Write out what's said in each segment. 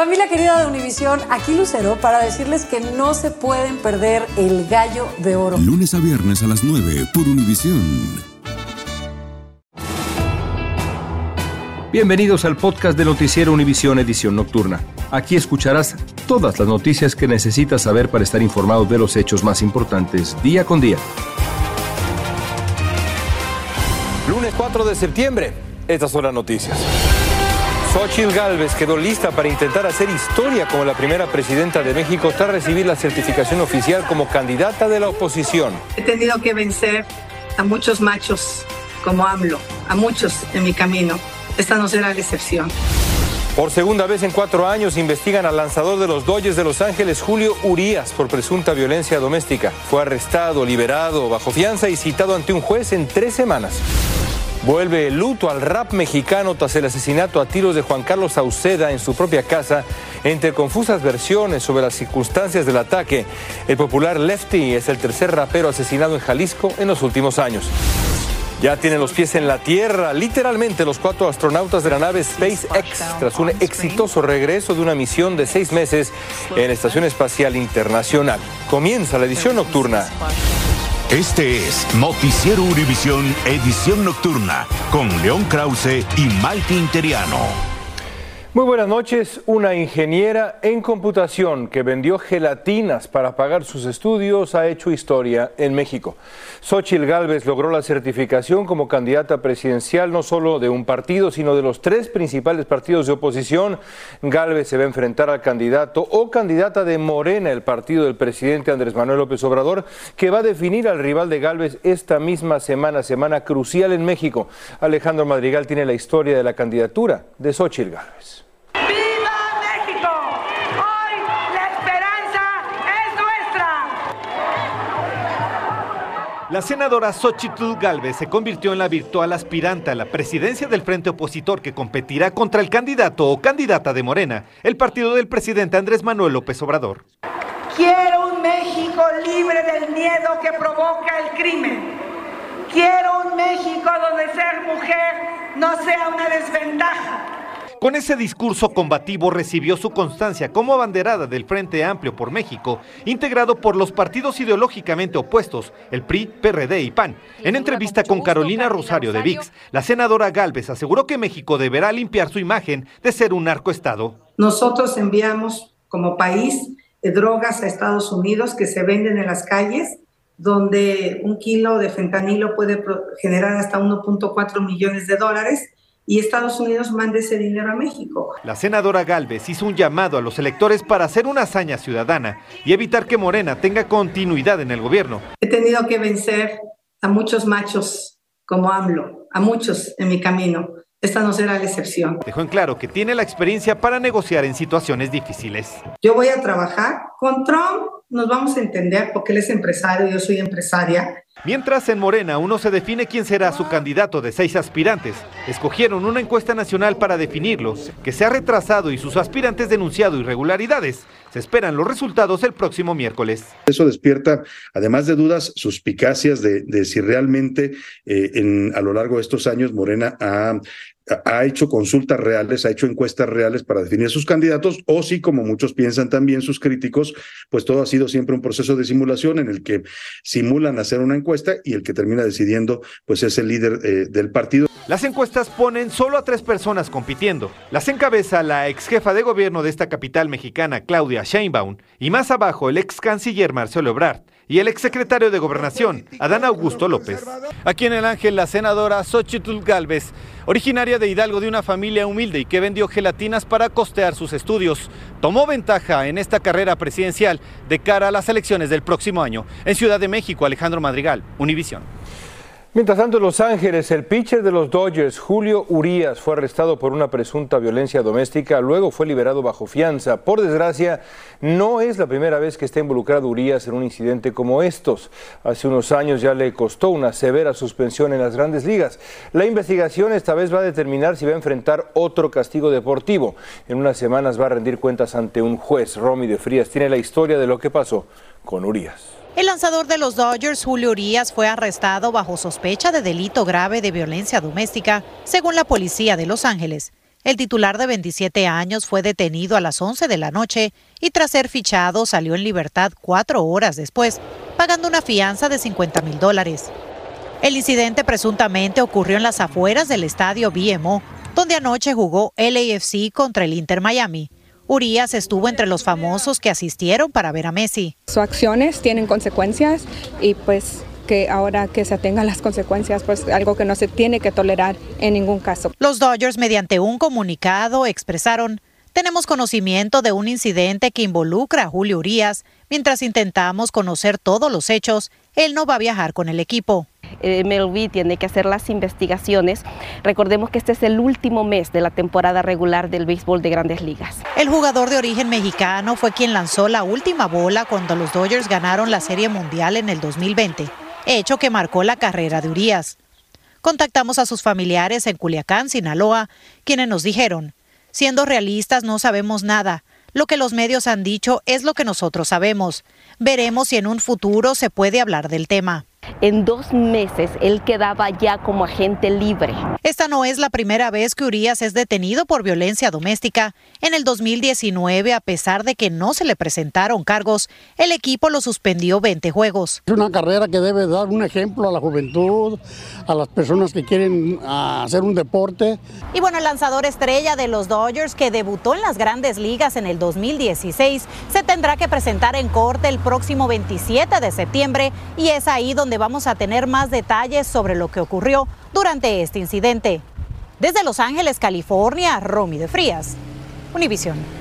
Familia querida de Univisión, aquí Lucero para decirles que no se pueden perder el gallo de oro. Lunes a viernes a las 9 por Univisión. Bienvenidos al podcast de Noticiero Univisión Edición Nocturna. Aquí escucharás todas las noticias que necesitas saber para estar informado de los hechos más importantes día con día. Lunes 4 de septiembre, estas son las noticias. Xochitl Galvez quedó lista para intentar hacer historia como la primera presidenta de México tras recibir la certificación oficial como candidata de la oposición. He tenido que vencer a muchos machos como AMLO, a muchos en mi camino. Esta no será la excepción. Por segunda vez en cuatro años investigan al lanzador de los Dodgers de Los Ángeles, Julio Urías, por presunta violencia doméstica. Fue arrestado, liberado, bajo fianza y citado ante un juez en tres semanas. Vuelve el luto al rap mexicano tras el asesinato a tiros de Juan Carlos Sauceda en su propia casa, entre confusas versiones sobre las circunstancias del ataque. El popular Lefty es el tercer rapero asesinado en Jalisco en los últimos años. Ya tienen los pies en la Tierra, literalmente los cuatro astronautas de la nave SpaceX, tras un exitoso regreso de una misión de seis meses en la Estación Espacial Internacional. Comienza la edición nocturna. Este es Noticiero Univisión Edición Nocturna con León Krause y Malte Interiano. Muy buenas noches. Una ingeniera en computación que vendió gelatinas para pagar sus estudios ha hecho historia en México. Xochitl Gálvez logró la certificación como candidata presidencial no solo de un partido, sino de los tres principales partidos de oposición. Gálvez se va a enfrentar al candidato o candidata de Morena, el partido del presidente Andrés Manuel López Obrador, que va a definir al rival de Gálvez esta misma semana, semana crucial en México. Alejandro Madrigal tiene la historia de la candidatura de Xochitl Gálvez. La senadora Xochitl Galvez se convirtió en la virtual aspirante a la presidencia del frente opositor que competirá contra el candidato o candidata de Morena, el partido del presidente Andrés Manuel López Obrador. Quiero un México libre del miedo que provoca el crimen. Quiero un México donde ser mujer no sea una desventaja con ese discurso combativo recibió su constancia como abanderada del Frente Amplio por México, integrado por los partidos ideológicamente opuestos, el PRI, PRD y PAN. En entrevista con Carolina Rosario de VIX, la senadora Galvez aseguró que México deberá limpiar su imagen de ser un narcoestado. Nosotros enviamos como país eh, drogas a Estados Unidos que se venden en las calles donde un kilo de fentanilo puede generar hasta 1.4 millones de dólares y Estados Unidos mande ese dinero a México. La senadora Galvez hizo un llamado a los electores para hacer una hazaña ciudadana y evitar que Morena tenga continuidad en el gobierno. He tenido que vencer a muchos machos como AMLO, a muchos en mi camino. Esta no será la excepción. Dejó en claro que tiene la experiencia para negociar en situaciones difíciles. Yo voy a trabajar con Trump, nos vamos a entender porque él es empresario, yo soy empresaria Mientras en Morena uno se define quién será su candidato de seis aspirantes, escogieron una encuesta nacional para definirlo, que se ha retrasado y sus aspirantes denunciado irregularidades. Se esperan los resultados el próximo miércoles. Eso despierta, además de dudas, suspicacias de, si realmente eh, en, a lo largo de estos años Morena ha ha hecho consultas reales, ha hecho encuestas reales para definir sus candidatos, o si, como muchos piensan también sus críticos, pues todo ha sido siempre un proceso de simulación en el que simulan hacer una encuesta y el que termina decidiendo, pues es el líder eh, del partido. Las encuestas ponen solo a tres personas compitiendo. Las encabeza la ex jefa de gobierno de esta capital mexicana, Claudia Sheinbaum, y más abajo el ex canciller Marcelo Ebrard y el exsecretario de Gobernación, Adán Augusto López. Aquí en el Ángel, la senadora Xochitl Galvez, originaria de Hidalgo de una familia humilde y que vendió gelatinas para costear sus estudios, tomó ventaja en esta carrera presidencial de cara a las elecciones del próximo año. En Ciudad de México, Alejandro Madrigal, Univisión. Mientras tanto, en Los Ángeles, el pitcher de los Dodgers, Julio Urías, fue arrestado por una presunta violencia doméstica, luego fue liberado bajo fianza. Por desgracia, no es la primera vez que está involucrado Urías en un incidente como estos. Hace unos años ya le costó una severa suspensión en las grandes ligas. La investigación esta vez va a determinar si va a enfrentar otro castigo deportivo. En unas semanas va a rendir cuentas ante un juez. Romy de Frías tiene la historia de lo que pasó con Urías. El lanzador de los Dodgers, Julio Urias, fue arrestado bajo sospecha de delito grave de violencia doméstica, según la policía de Los Ángeles. El titular de 27 años fue detenido a las 11 de la noche y tras ser fichado salió en libertad cuatro horas después, pagando una fianza de 50 mil dólares. El incidente presuntamente ocurrió en las afueras del estadio BMO, donde anoche jugó LAFC contra el Inter Miami. Urias estuvo entre los famosos que asistieron para ver a Messi. Sus acciones tienen consecuencias y pues que ahora que se atengan las consecuencias, pues algo que no se tiene que tolerar en ningún caso. Los Dodgers, mediante un comunicado, expresaron, tenemos conocimiento de un incidente que involucra a Julio Urias. Mientras intentamos conocer todos los hechos, él no va a viajar con el equipo. MLB tiene que hacer las investigaciones. Recordemos que este es el último mes de la temporada regular del béisbol de grandes ligas. El jugador de origen mexicano fue quien lanzó la última bola cuando los Dodgers ganaron la Serie Mundial en el 2020 hecho que marcó la carrera de Urias. Contactamos a sus familiares en Culiacán, Sinaloa, quienes nos dijeron, siendo realistas no sabemos nada, lo que los medios han dicho es lo que nosotros sabemos. Veremos si en un futuro se puede hablar del tema. En dos meses él quedaba ya como agente libre. Esta no es la primera vez que Urias es detenido por violencia doméstica. En el 2019, a pesar de que no se le presentaron cargos, el equipo lo suspendió 20 juegos. Es una carrera que debe dar un ejemplo a la juventud, a las personas que quieren ah, hacer un deporte. Y bueno, el lanzador estrella de los Dodgers, que debutó en las grandes ligas en el 2016, se tendrá que presentar en corte el próximo 27 de septiembre y es ahí donde vamos a tener más detalles sobre lo que ocurrió durante este incidente. Desde Los Ángeles, California, Romy de Frías, Univision.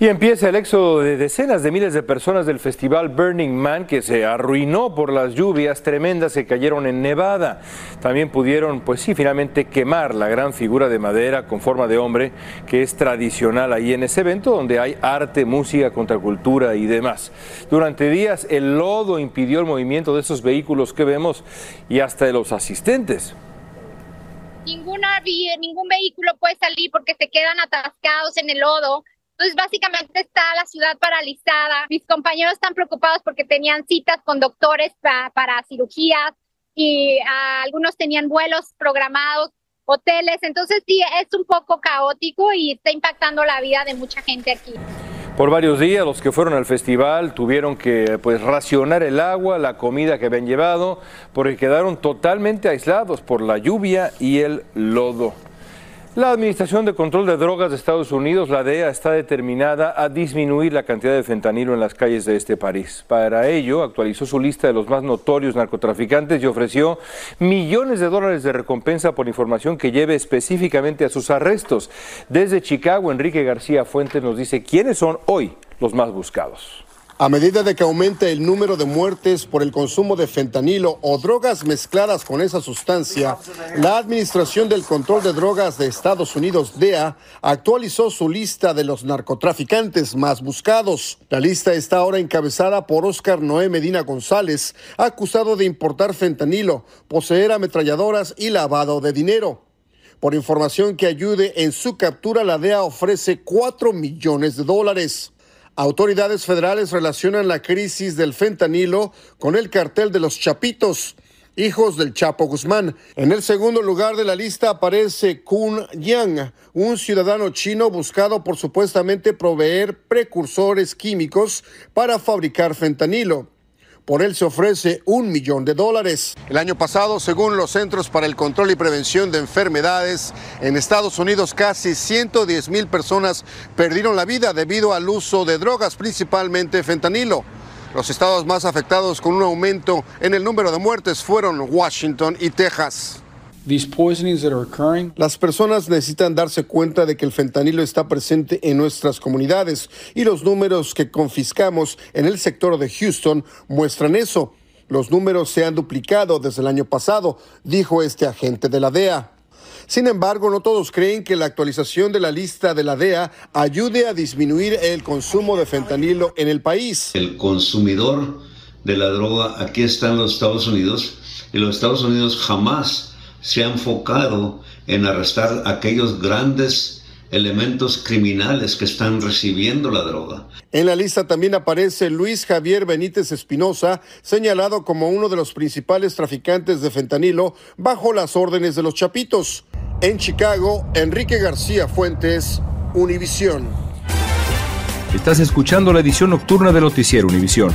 Y empieza el éxodo de decenas de miles de personas del festival Burning Man que se arruinó por las lluvias tremendas que cayeron en Nevada. También pudieron, pues sí, finalmente quemar la gran figura de madera con forma de hombre que es tradicional ahí en ese evento donde hay arte, música, contracultura y demás. Durante días el lodo impidió el movimiento de esos vehículos que vemos y hasta de los asistentes ninguna ningún vehículo puede salir porque se quedan atascados en el lodo. Entonces, básicamente está la ciudad paralizada. Mis compañeros están preocupados porque tenían citas con doctores para cirugías y ah, algunos tenían vuelos programados, hoteles. Entonces, sí, es un poco caótico y está impactando la vida de mucha gente aquí. Por varios días los que fueron al festival tuvieron que pues racionar el agua, la comida que habían llevado, porque quedaron totalmente aislados por la lluvia y el lodo. La Administración de Control de Drogas de Estados Unidos, la DEA, está determinada a disminuir la cantidad de fentanilo en las calles de este país. Para ello, actualizó su lista de los más notorios narcotraficantes y ofreció millones de dólares de recompensa por información que lleve específicamente a sus arrestos. Desde Chicago, Enrique García Fuentes nos dice quiénes son hoy los más buscados. A medida de que aumente el número de muertes por el consumo de fentanilo o drogas mezcladas con esa sustancia, la Administración del Control de Drogas de Estados Unidos, DEA, actualizó su lista de los narcotraficantes más buscados. La lista está ahora encabezada por Oscar Noé Medina González, acusado de importar fentanilo, poseer ametralladoras y lavado de dinero. Por información que ayude en su captura, la DEA ofrece 4 millones de dólares. Autoridades federales relacionan la crisis del fentanilo con el cartel de los Chapitos, hijos del Chapo Guzmán. En el segundo lugar de la lista aparece Kun Yang, un ciudadano chino buscado por supuestamente proveer precursores químicos para fabricar fentanilo. Por él se ofrece un millón de dólares. El año pasado, según los Centros para el Control y Prevención de Enfermedades, en Estados Unidos casi 110 mil personas perdieron la vida debido al uso de drogas, principalmente fentanilo. Los estados más afectados con un aumento en el número de muertes fueron Washington y Texas. Las personas necesitan darse cuenta de que el fentanilo está presente en nuestras comunidades y los números que confiscamos en el sector de Houston muestran eso. Los números se han duplicado desde el año pasado, dijo este agente de la DEA. Sin embargo, no todos creen que la actualización de la lista de la DEA ayude a disminuir el consumo de fentanilo en el país. El consumidor de la droga aquí está en los Estados Unidos y los Estados Unidos jamás se ha enfocado en arrestar a aquellos grandes elementos criminales que están recibiendo la droga. En la lista también aparece Luis Javier Benítez Espinosa, señalado como uno de los principales traficantes de fentanilo bajo las órdenes de los Chapitos. En Chicago, Enrique García Fuentes, Univisión. Estás escuchando la edición nocturna de Noticiero Univisión.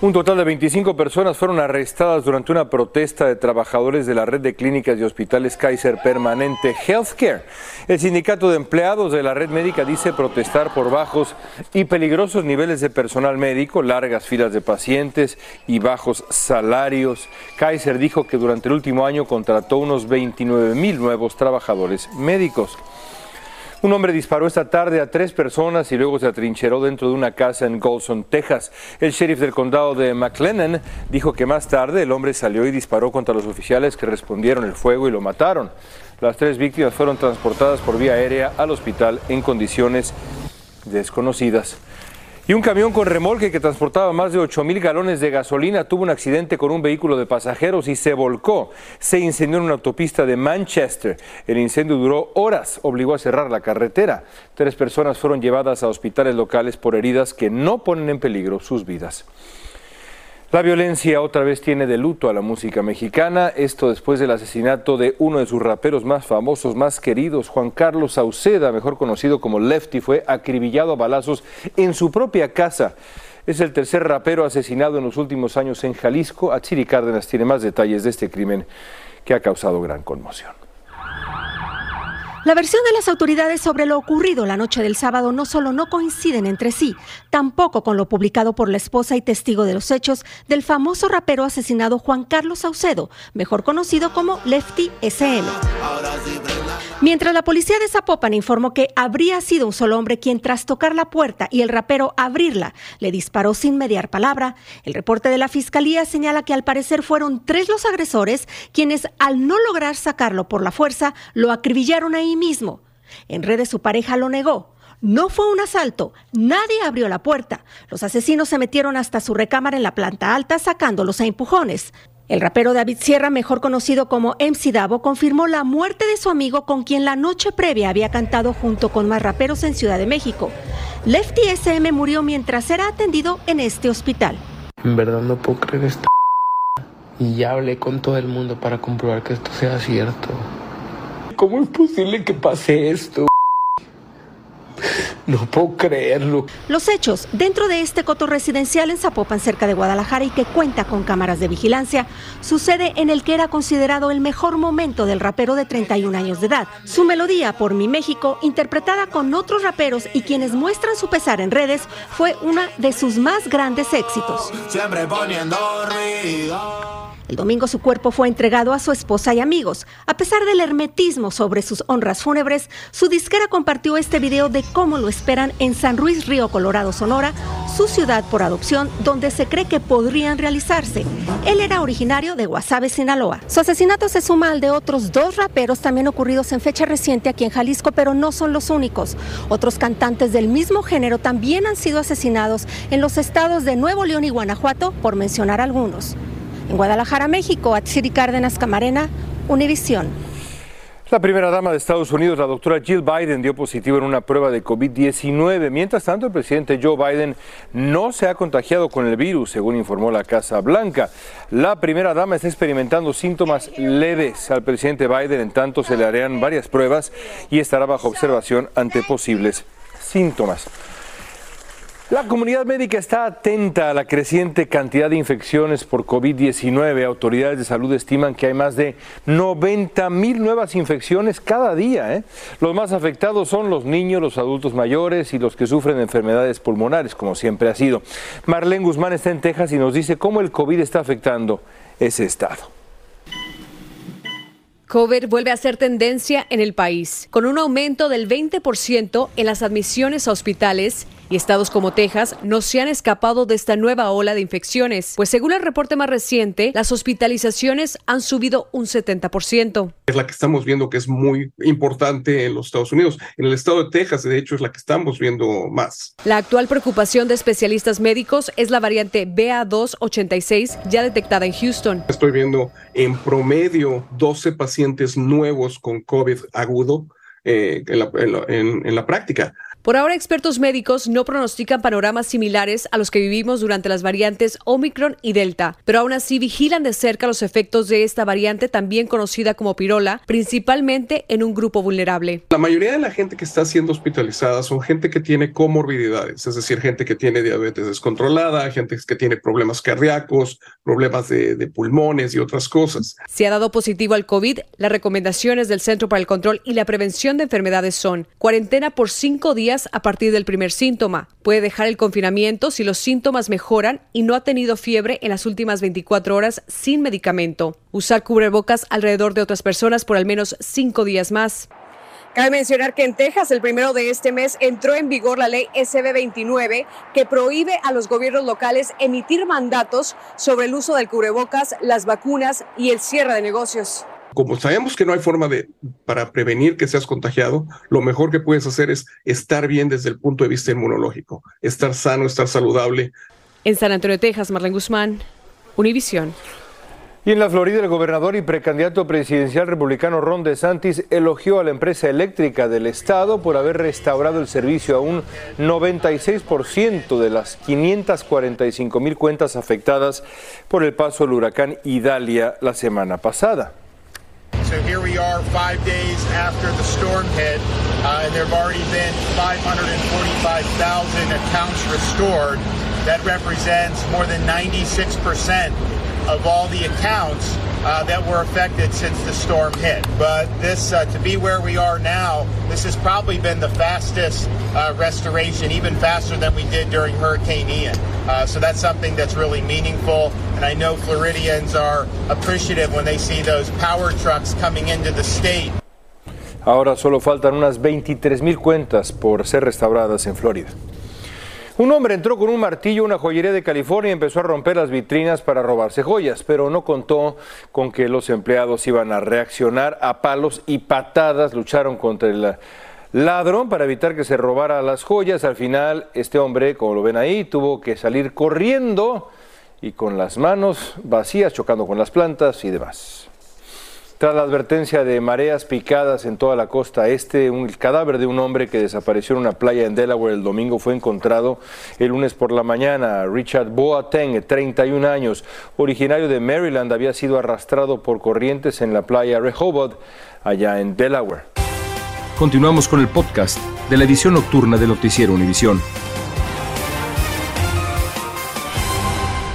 Un total de 25 personas fueron arrestadas durante una protesta de trabajadores de la red de clínicas y hospitales Kaiser Permanente Healthcare. El sindicato de empleados de la red médica dice protestar por bajos y peligrosos niveles de personal médico, largas filas de pacientes y bajos salarios. Kaiser dijo que durante el último año contrató unos 29 mil nuevos trabajadores médicos. Un hombre disparó esta tarde a tres personas y luego se atrincheró dentro de una casa en Golson, Texas. El sheriff del condado de McLennan dijo que más tarde el hombre salió y disparó contra los oficiales que respondieron el fuego y lo mataron. Las tres víctimas fueron transportadas por vía aérea al hospital en condiciones desconocidas. Y un camión con remolque que transportaba más de 8 mil galones de gasolina tuvo un accidente con un vehículo de pasajeros y se volcó. Se incendió en una autopista de Manchester. El incendio duró horas, obligó a cerrar la carretera. Tres personas fueron llevadas a hospitales locales por heridas que no ponen en peligro sus vidas. La violencia otra vez tiene de luto a la música mexicana, esto después del asesinato de uno de sus raperos más famosos, más queridos, Juan Carlos Sauceda, mejor conocido como Lefty, fue acribillado a balazos en su propia casa. Es el tercer rapero asesinado en los últimos años en Jalisco. Achiri Cárdenas tiene más detalles de este crimen que ha causado gran conmoción. La versión de las autoridades sobre lo ocurrido la noche del sábado no solo no coinciden entre sí, tampoco con lo publicado por la esposa y testigo de los hechos del famoso rapero asesinado Juan Carlos Saucedo, mejor conocido como Lefty SM. Mientras la policía de Zapopan informó que habría sido un solo hombre quien tras tocar la puerta y el rapero abrirla le disparó sin mediar palabra, el reporte de la fiscalía señala que al parecer fueron tres los agresores quienes al no lograr sacarlo por la fuerza lo acribillaron ahí mismo. En redes su pareja lo negó. No fue un asalto, nadie abrió la puerta. Los asesinos se metieron hasta su recámara en la planta alta sacándolos a empujones. El rapero David Sierra, mejor conocido como MC Davo, confirmó la muerte de su amigo con quien la noche previa había cantado junto con más raperos en Ciudad de México. Lefty SM murió mientras era atendido en este hospital. En verdad no puedo creer esto. Y ya hablé con todo el mundo para comprobar que esto sea cierto. ¿Cómo es posible que pase esto? No puedo creerlo. Los hechos dentro de este coto residencial en Zapopan, cerca de Guadalajara y que cuenta con cámaras de vigilancia, sucede en el que era considerado el mejor momento del rapero de 31 años de edad. Su melodía por Mi México, interpretada con otros raperos y quienes muestran su pesar en redes, fue una de sus más grandes éxitos. Siempre poniendo ruido. El domingo su cuerpo fue entregado a su esposa y amigos. A pesar del hermetismo sobre sus honras fúnebres, su disquera compartió este video de cómo lo esperan en San Luis Río Colorado, Sonora, su ciudad por adopción, donde se cree que podrían realizarse. Él era originario de Guasave, Sinaloa. Su asesinato se suma al de otros dos raperos también ocurridos en fecha reciente aquí en Jalisco, pero no son los únicos. Otros cantantes del mismo género también han sido asesinados en los estados de Nuevo León y Guanajuato, por mencionar algunos. En Guadalajara, México, Atsiri Cárdenas Camarena, Univisión. La primera dama de Estados Unidos, la doctora Jill Biden, dio positivo en una prueba de COVID-19. Mientras tanto, el presidente Joe Biden no se ha contagiado con el virus, según informó la Casa Blanca. La primera dama está experimentando síntomas leves. Al presidente Biden, en tanto, se le harán varias pruebas y estará bajo observación ante posibles síntomas. La comunidad médica está atenta a la creciente cantidad de infecciones por COVID-19. Autoridades de salud estiman que hay más de 90 mil nuevas infecciones cada día. ¿eh? Los más afectados son los niños, los adultos mayores y los que sufren de enfermedades pulmonares, como siempre ha sido. Marlene Guzmán está en Texas y nos dice cómo el COVID está afectando ese estado. COVID vuelve a ser tendencia en el país, con un aumento del 20% en las admisiones a hospitales y estados como Texas no se han escapado de esta nueva ola de infecciones, pues según el reporte más reciente, las hospitalizaciones han subido un 70%. Es la que estamos viendo que es muy importante en los Estados Unidos. En el estado de Texas, de hecho, es la que estamos viendo más. La actual preocupación de especialistas médicos es la variante BA286 ya detectada en Houston. Estoy viendo en promedio 12 pacientes nuevos con COVID agudo eh, en, la, en, en la práctica. Por ahora, expertos médicos no pronostican panoramas similares a los que vivimos durante las variantes Omicron y Delta, pero aún así vigilan de cerca los efectos de esta variante también conocida como pirola, principalmente en un grupo vulnerable. La mayoría de la gente que está siendo hospitalizada son gente que tiene comorbilidades, es decir, gente que tiene diabetes descontrolada, gente que tiene problemas cardíacos, problemas de, de pulmones y otras cosas. Si ha dado positivo al COVID, las recomendaciones del Centro para el Control y la Prevención de Enfermedades son cuarentena por cinco días a partir del primer síntoma. Puede dejar el confinamiento si los síntomas mejoran y no ha tenido fiebre en las últimas 24 horas sin medicamento. Usar cubrebocas alrededor de otras personas por al menos cinco días más. Cabe mencionar que en Texas el primero de este mes entró en vigor la ley SB 29 que prohíbe a los gobiernos locales emitir mandatos sobre el uso del cubrebocas, las vacunas y el cierre de negocios como sabemos que no hay forma de para prevenir que seas contagiado, lo mejor que puedes hacer es estar bien desde el punto de vista inmunológico, estar sano, estar saludable. En San Antonio, Texas, Marlene Guzmán, Univisión. Y en la Florida, el gobernador y precandidato presidencial republicano Ron DeSantis elogió a la empresa eléctrica del estado por haber restaurado el servicio a un 96% de las 545 mil cuentas afectadas por el paso del huracán Idalia la semana pasada. So here we are five days after the storm hit, uh, and there have already been 545,000 accounts restored. That represents more than 96% of all the accounts uh, that were affected since the storm hit. But this, uh, to be where we are now, this has probably been the fastest uh, restoration, even faster than we did during Hurricane Ian. Uh, so that's something that's really meaningful. And I know Floridians are appreciative when they see those power trucks coming into the state. Ahora solo faltan unas 23 mil cuentas por ser restauradas en Florida. Un hombre entró con un martillo una joyería de California y empezó a romper las vitrinas para robarse joyas, pero no contó con que los empleados iban a reaccionar a palos y patadas, lucharon contra el ladrón para evitar que se robara las joyas. Al final, este hombre, como lo ven ahí, tuvo que salir corriendo y con las manos vacías, chocando con las plantas y demás. Tras la advertencia de mareas picadas en toda la costa este, un cadáver de un hombre que desapareció en una playa en Delaware el domingo fue encontrado el lunes por la mañana. Richard Boateng, 31 años, originario de Maryland, había sido arrastrado por corrientes en la playa Rehoboth, allá en Delaware. Continuamos con el podcast de la edición nocturna de Noticiero Univisión.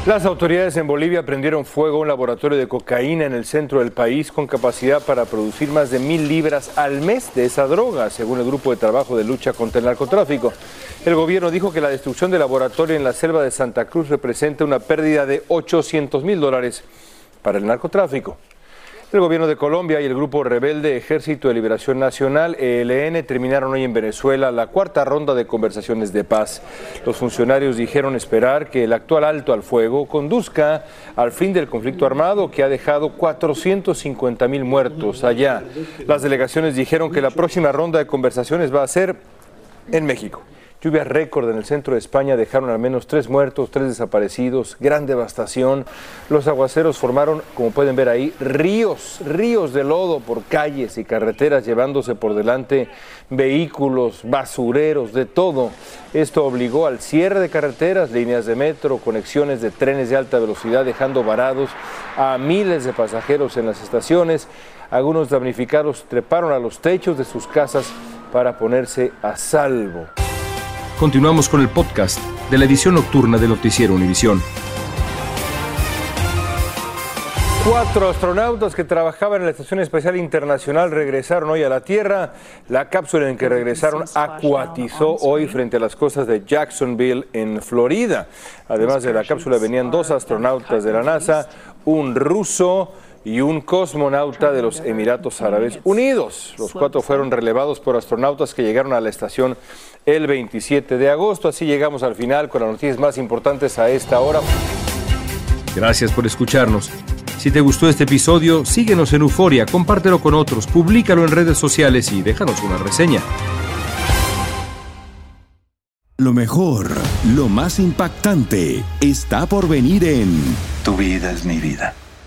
Las autoridades en Bolivia prendieron fuego a un laboratorio de cocaína en el centro del país con capacidad para producir más de mil libras al mes de esa droga, según el Grupo de Trabajo de Lucha contra el Narcotráfico. El gobierno dijo que la destrucción del laboratorio en la selva de Santa Cruz representa una pérdida de 800 mil dólares para el narcotráfico. El gobierno de Colombia y el grupo rebelde Ejército de Liberación Nacional, ELN, terminaron hoy en Venezuela la cuarta ronda de conversaciones de paz. Los funcionarios dijeron esperar que el actual alto al fuego conduzca al fin del conflicto armado que ha dejado 450 mil muertos allá. Las delegaciones dijeron que la próxima ronda de conversaciones va a ser en México. Lluvias récord en el centro de España dejaron al menos tres muertos, tres desaparecidos, gran devastación. Los aguaceros formaron, como pueden ver ahí, ríos, ríos de lodo por calles y carreteras, llevándose por delante vehículos, basureros, de todo. Esto obligó al cierre de carreteras, líneas de metro, conexiones de trenes de alta velocidad, dejando varados a miles de pasajeros en las estaciones. Algunos damnificados treparon a los techos de sus casas para ponerse a salvo. Continuamos con el podcast de la edición nocturna de Noticiero Univisión. Cuatro astronautas que trabajaban en la Estación Espacial Internacional regresaron hoy a la Tierra. La cápsula en que regresaron acuatizó hoy frente a las costas de Jacksonville, en Florida. Además de la cápsula venían dos astronautas de la NASA, un ruso y un cosmonauta de los Emiratos Árabes Unidos. Los cuatro fueron relevados por astronautas que llegaron a la estación el 27 de agosto. Así llegamos al final con las noticias más importantes a esta hora. Gracias por escucharnos. Si te gustó este episodio, síguenos en Euforia, compártelo con otros, públicalo en redes sociales y déjanos una reseña. Lo mejor, lo más impactante, está por venir en Tu vida es mi vida.